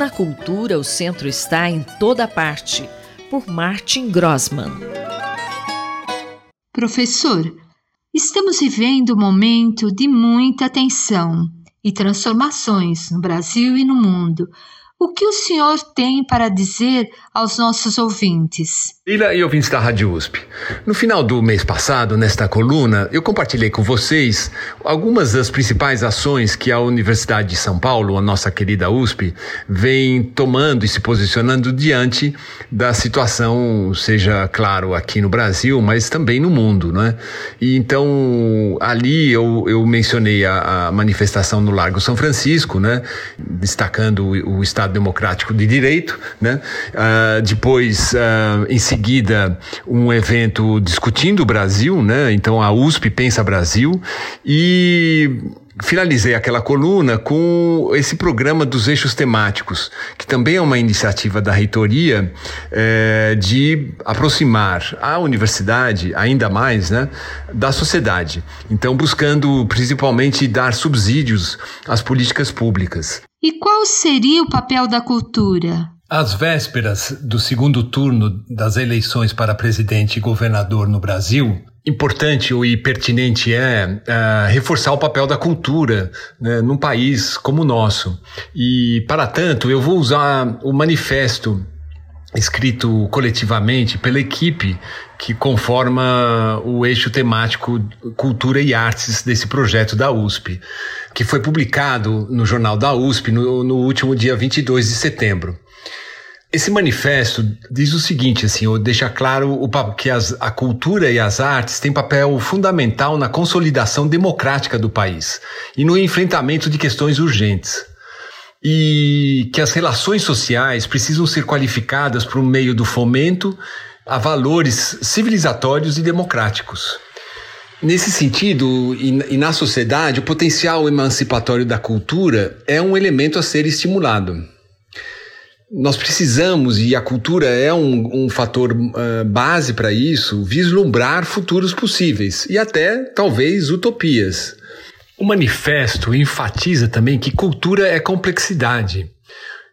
Na cultura, o centro está em toda parte, por Martin Grossman. Professor, estamos vivendo um momento de muita tensão e transformações no Brasil e no mundo. O que o senhor tem para dizer aos nossos ouvintes? Ila e ouvintes da Rádio USP. No final do mês passado, nesta coluna, eu compartilhei com vocês algumas das principais ações que a Universidade de São Paulo, a nossa querida USP, vem tomando e se posicionando diante da situação, seja claro aqui no Brasil, mas também no mundo, não é? E então ali eu, eu mencionei a, a manifestação no Largo São Francisco, né? Destacando o, o Estado Democrático de Direito, né? Uh, depois, uh, em seguida, um evento discutindo o Brasil, né? Então a USP pensa Brasil e finalizei aquela coluna com esse programa dos eixos temáticos, que também é uma iniciativa da reitoria é, de aproximar a universidade ainda mais né, da sociedade. Então, buscando principalmente dar subsídios às políticas públicas. E qual seria o papel da cultura? Às vésperas do segundo turno das eleições para presidente e governador no Brasil, importante e pertinente é uh, reforçar o papel da cultura né, num país como o nosso. E, para tanto, eu vou usar o manifesto escrito coletivamente pela equipe que conforma o eixo temático Cultura e Artes desse projeto da USP, que foi publicado no Jornal da USP no, no último dia 22 de setembro. Esse manifesto diz o seguinte, assim, ou deixa claro o, que as, a cultura e as artes têm papel fundamental na consolidação democrática do país e no enfrentamento de questões urgentes. E que as relações sociais precisam ser qualificadas por meio do fomento a valores civilizatórios e democráticos. Nesse sentido, e na sociedade, o potencial emancipatório da cultura é um elemento a ser estimulado nós precisamos, e a cultura é um, um fator uh, base para isso, vislumbrar futuros possíveis e até, talvez, utopias. O manifesto enfatiza também que cultura é complexidade,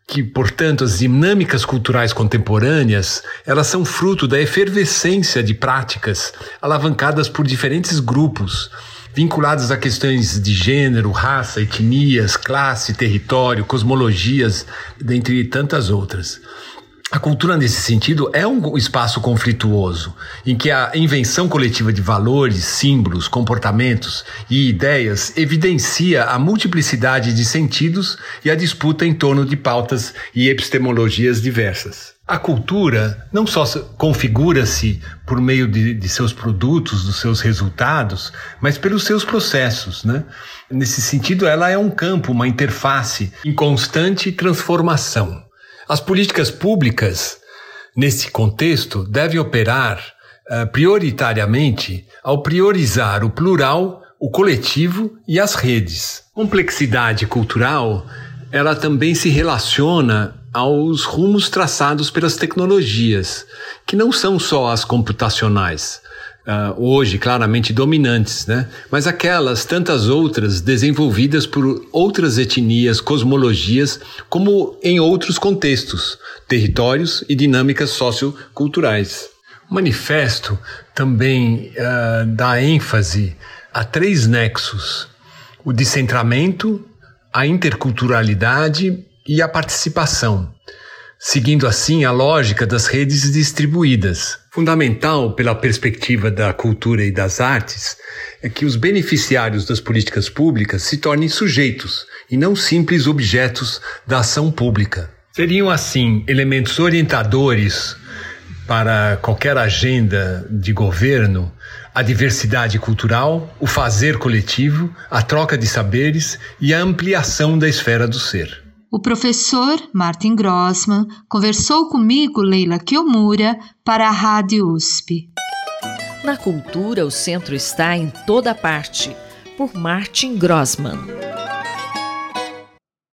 que, portanto, as dinâmicas culturais contemporâneas, elas são fruto da efervescência de práticas alavancadas por diferentes grupos, vinculados a questões de gênero, raça, etnias, classe, território, cosmologias, dentre tantas outras. A cultura, nesse sentido, é um espaço conflituoso, em que a invenção coletiva de valores, símbolos, comportamentos e ideias evidencia a multiplicidade de sentidos e a disputa em torno de pautas e epistemologias diversas. A cultura não só configura-se por meio de, de, seus produtos, dos seus resultados, mas pelos seus processos. Né? Nesse sentido, ela é um campo, uma interface em constante transformação. As políticas públicas, nesse contexto, devem operar uh, prioritariamente ao priorizar o plural, o coletivo e as redes. Complexidade cultural, ela também se relaciona aos rumos traçados pelas tecnologias, que não são só as computacionais, uh, hoje claramente dominantes, né? mas aquelas tantas outras desenvolvidas por outras etnias, cosmologias, como em outros contextos, territórios e dinâmicas socioculturais. O manifesto também uh, dá ênfase a três nexos: o descentramento, a interculturalidade e a participação, seguindo assim a lógica das redes distribuídas. Fundamental pela perspectiva da cultura e das artes é que os beneficiários das políticas públicas se tornem sujeitos e não simples objetos da ação pública. Seriam assim elementos orientadores para qualquer agenda de governo a diversidade cultural, o fazer coletivo, a troca de saberes e a ampliação da esfera do ser. O professor Martin Grossman conversou comigo, Leila Kiomura, para a Rádio USP. Na cultura, o centro está em toda parte, por Martin Grossman.